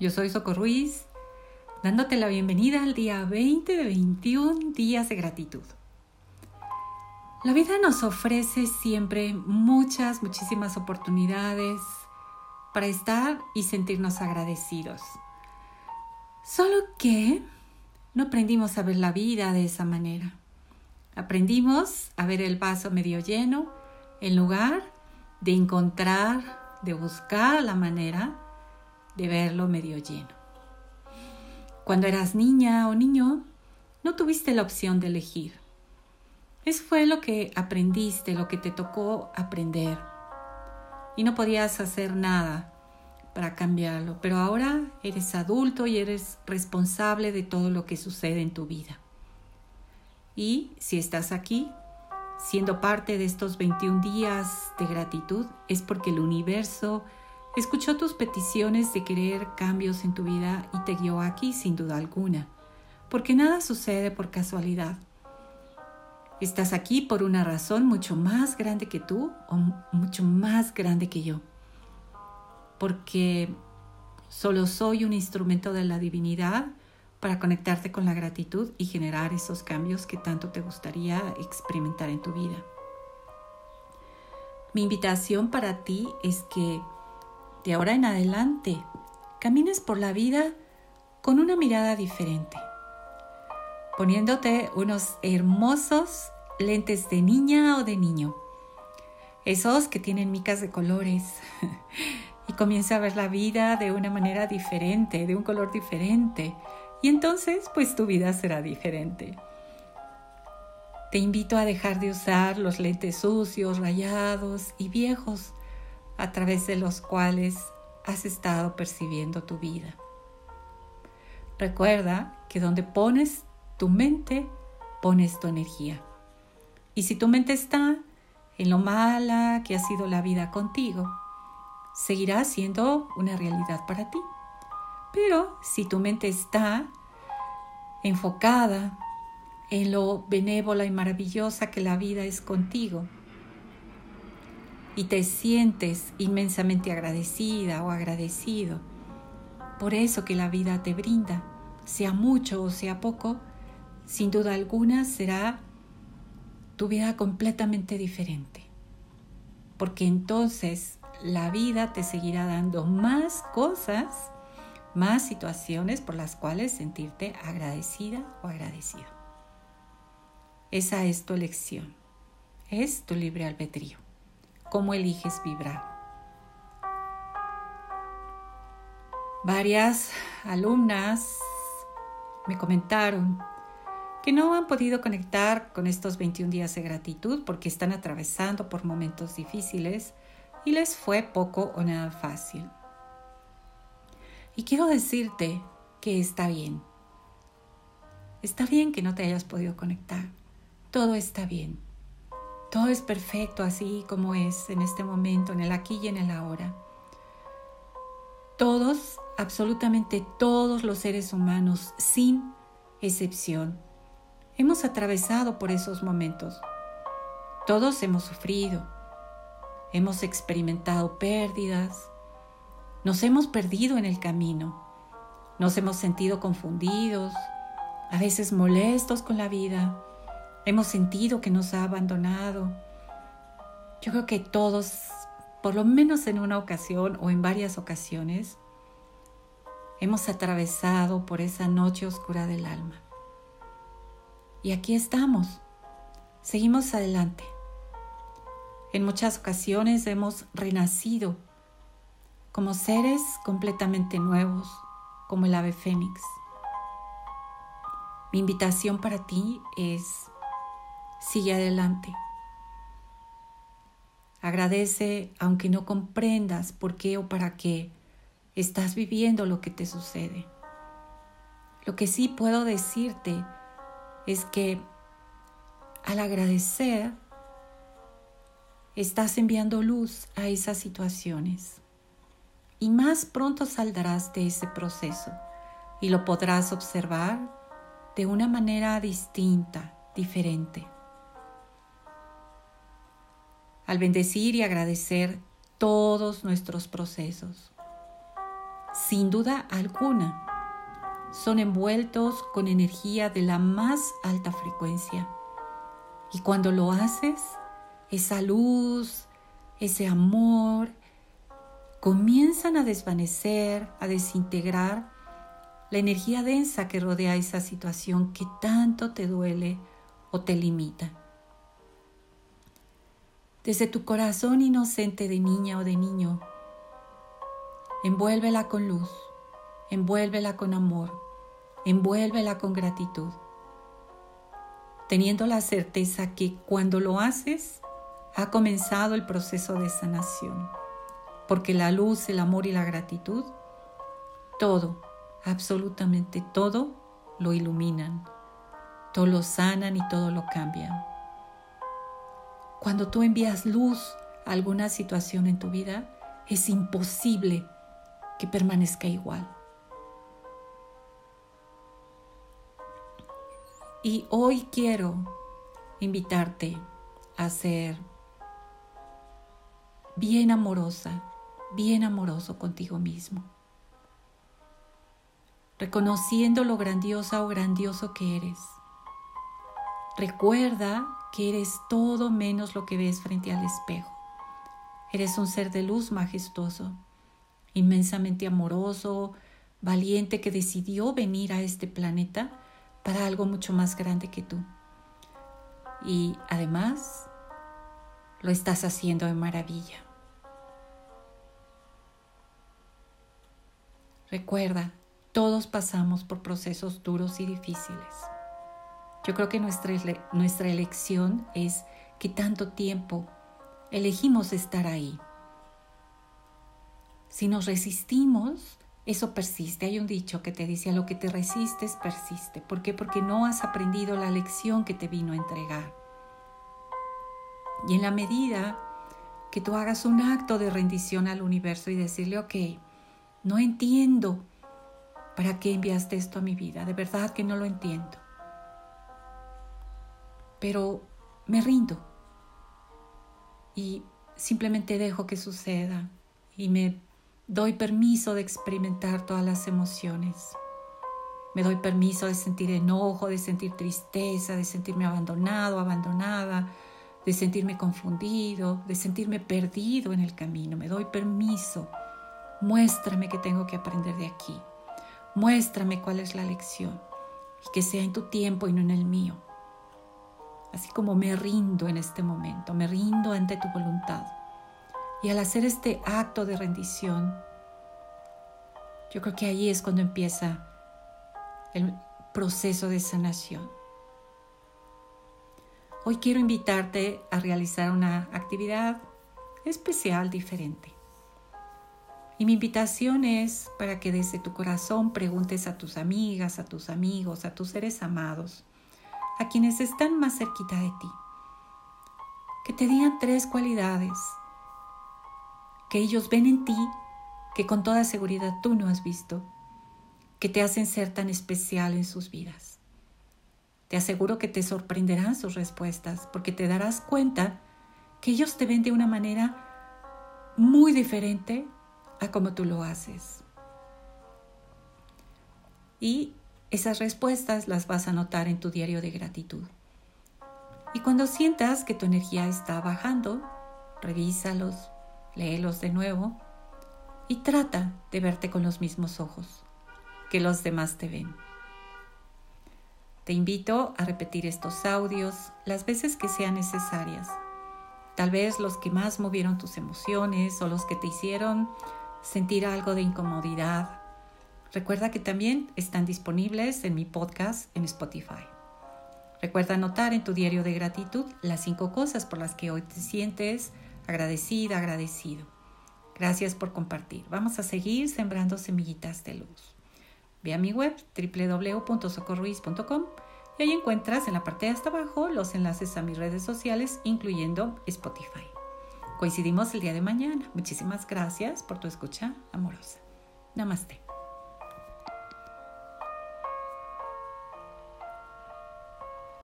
Yo soy Soco Ruiz, dándote la bienvenida al día 20 de 21 días de gratitud. La vida nos ofrece siempre muchas, muchísimas oportunidades para estar y sentirnos agradecidos. Solo que no aprendimos a ver la vida de esa manera. Aprendimos a ver el vaso medio lleno en lugar de encontrar, de buscar la manera de verlo medio lleno. Cuando eras niña o niño, no tuviste la opción de elegir. Eso fue lo que aprendiste, lo que te tocó aprender. Y no podías hacer nada para cambiarlo, pero ahora eres adulto y eres responsable de todo lo que sucede en tu vida. Y si estás aquí, siendo parte de estos 21 días de gratitud, es porque el universo escuchó tus peticiones de querer cambios en tu vida y te guió aquí sin duda alguna, porque nada sucede por casualidad. Estás aquí por una razón mucho más grande que tú o mucho más grande que yo, porque solo soy un instrumento de la divinidad para conectarte con la gratitud y generar esos cambios que tanto te gustaría experimentar en tu vida. Mi invitación para ti es que de ahora en adelante camines por la vida con una mirada diferente, poniéndote unos hermosos lentes de niña o de niño, esos que tienen micas de colores, y comienza a ver la vida de una manera diferente, de un color diferente, y entonces pues tu vida será diferente. Te invito a dejar de usar los lentes sucios, rayados y viejos a través de los cuales has estado percibiendo tu vida. Recuerda que donde pones tu mente, pones tu energía. Y si tu mente está en lo mala que ha sido la vida contigo, seguirá siendo una realidad para ti. Pero si tu mente está enfocada en lo benévola y maravillosa que la vida es contigo, y te sientes inmensamente agradecida o agradecido por eso que la vida te brinda, sea mucho o sea poco, sin duda alguna será tu vida completamente diferente. Porque entonces la vida te seguirá dando más cosas más situaciones por las cuales sentirte agradecida o agradecido. Esa es tu elección, es tu libre albedrío. ¿Cómo eliges vibrar? Varias alumnas me comentaron que no han podido conectar con estos 21 días de gratitud porque están atravesando por momentos difíciles y les fue poco o nada fácil. Y quiero decirte que está bien. Está bien que no te hayas podido conectar. Todo está bien. Todo es perfecto así como es en este momento, en el aquí y en el ahora. Todos, absolutamente todos los seres humanos, sin excepción, hemos atravesado por esos momentos. Todos hemos sufrido, hemos experimentado pérdidas, nos hemos perdido en el camino, nos hemos sentido confundidos, a veces molestos con la vida, hemos sentido que nos ha abandonado. Yo creo que todos, por lo menos en una ocasión o en varias ocasiones, hemos atravesado por esa noche oscura del alma. Y aquí estamos, seguimos adelante. En muchas ocasiones hemos renacido como seres completamente nuevos, como el ave fénix. Mi invitación para ti es, sigue adelante. Agradece aunque no comprendas por qué o para qué estás viviendo lo que te sucede. Lo que sí puedo decirte es que al agradecer, estás enviando luz a esas situaciones y más pronto saldrás de ese proceso y lo podrás observar de una manera distinta, diferente. Al bendecir y agradecer todos nuestros procesos, sin duda alguna, son envueltos con energía de la más alta frecuencia. Y cuando lo haces, esa luz, ese amor, comienzan a desvanecer, a desintegrar la energía densa que rodea esa situación que tanto te duele o te limita. Desde tu corazón inocente de niña o de niño, envuélvela con luz, envuélvela con amor, envuélvela con gratitud, teniendo la certeza que cuando lo haces, ha comenzado el proceso de sanación, porque la luz, el amor y la gratitud, todo, absolutamente todo, lo iluminan, todo lo sanan y todo lo cambian. Cuando tú envías luz a alguna situación en tu vida, es imposible que permanezca igual. Y hoy quiero invitarte a ser bien amorosa, bien amoroso contigo mismo, reconociendo lo grandiosa o grandioso que eres. Recuerda que eres todo menos lo que ves frente al espejo. Eres un ser de luz majestuoso, inmensamente amoroso, valiente que decidió venir a este planeta para algo mucho más grande que tú. Y además, lo estás haciendo de maravilla. Recuerda, todos pasamos por procesos duros y difíciles. Yo creo que nuestra, nuestra elección es que tanto tiempo elegimos estar ahí. Si nos resistimos, eso persiste. Hay un dicho que te dice a lo que te resistes persiste. ¿Por qué? Porque no has aprendido la lección que te vino a entregar. Y en la medida que tú hagas un acto de rendición al universo y decirle, ok, no entiendo para qué enviaste esto a mi vida, de verdad que no lo entiendo. Pero me rindo y simplemente dejo que suceda y me doy permiso de experimentar todas las emociones. Me doy permiso de sentir enojo, de sentir tristeza, de sentirme abandonado, abandonada, de sentirme confundido, de sentirme perdido en el camino. Me doy permiso. Muéstrame que tengo que aprender de aquí. Muéstrame cuál es la lección y que sea en tu tiempo y no en el mío. Así como me rindo en este momento, me rindo ante tu voluntad. Y al hacer este acto de rendición, yo creo que ahí es cuando empieza el proceso de sanación. Hoy quiero invitarte a realizar una actividad especial, diferente. Y mi invitación es para que desde tu corazón preguntes a tus amigas, a tus amigos, a tus seres amados, a quienes están más cerquita de ti, que te digan tres cualidades que ellos ven en ti que con toda seguridad tú no has visto, que te hacen ser tan especial en sus vidas. Te aseguro que te sorprenderán sus respuestas porque te darás cuenta que ellos te ven de una manera muy diferente a como tú lo haces. Y esas respuestas las vas a notar en tu diario de gratitud. Y cuando sientas que tu energía está bajando, revísalos, léelos de nuevo y trata de verte con los mismos ojos que los demás te ven. Te invito a repetir estos audios las veces que sean necesarias. Tal vez los que más movieron tus emociones o los que te hicieron sentir algo de incomodidad. Recuerda que también están disponibles en mi podcast en Spotify. Recuerda anotar en tu diario de gratitud las cinco cosas por las que hoy te sientes agradecida, agradecido. Gracias por compartir. Vamos a seguir sembrando semillitas de luz. Ve a mi web www.socorruiz.com y ahí encuentras en la parte de hasta abajo los enlaces a mis redes sociales, incluyendo Spotify. Coincidimos el día de mañana. Muchísimas gracias por tu escucha amorosa. Namaste.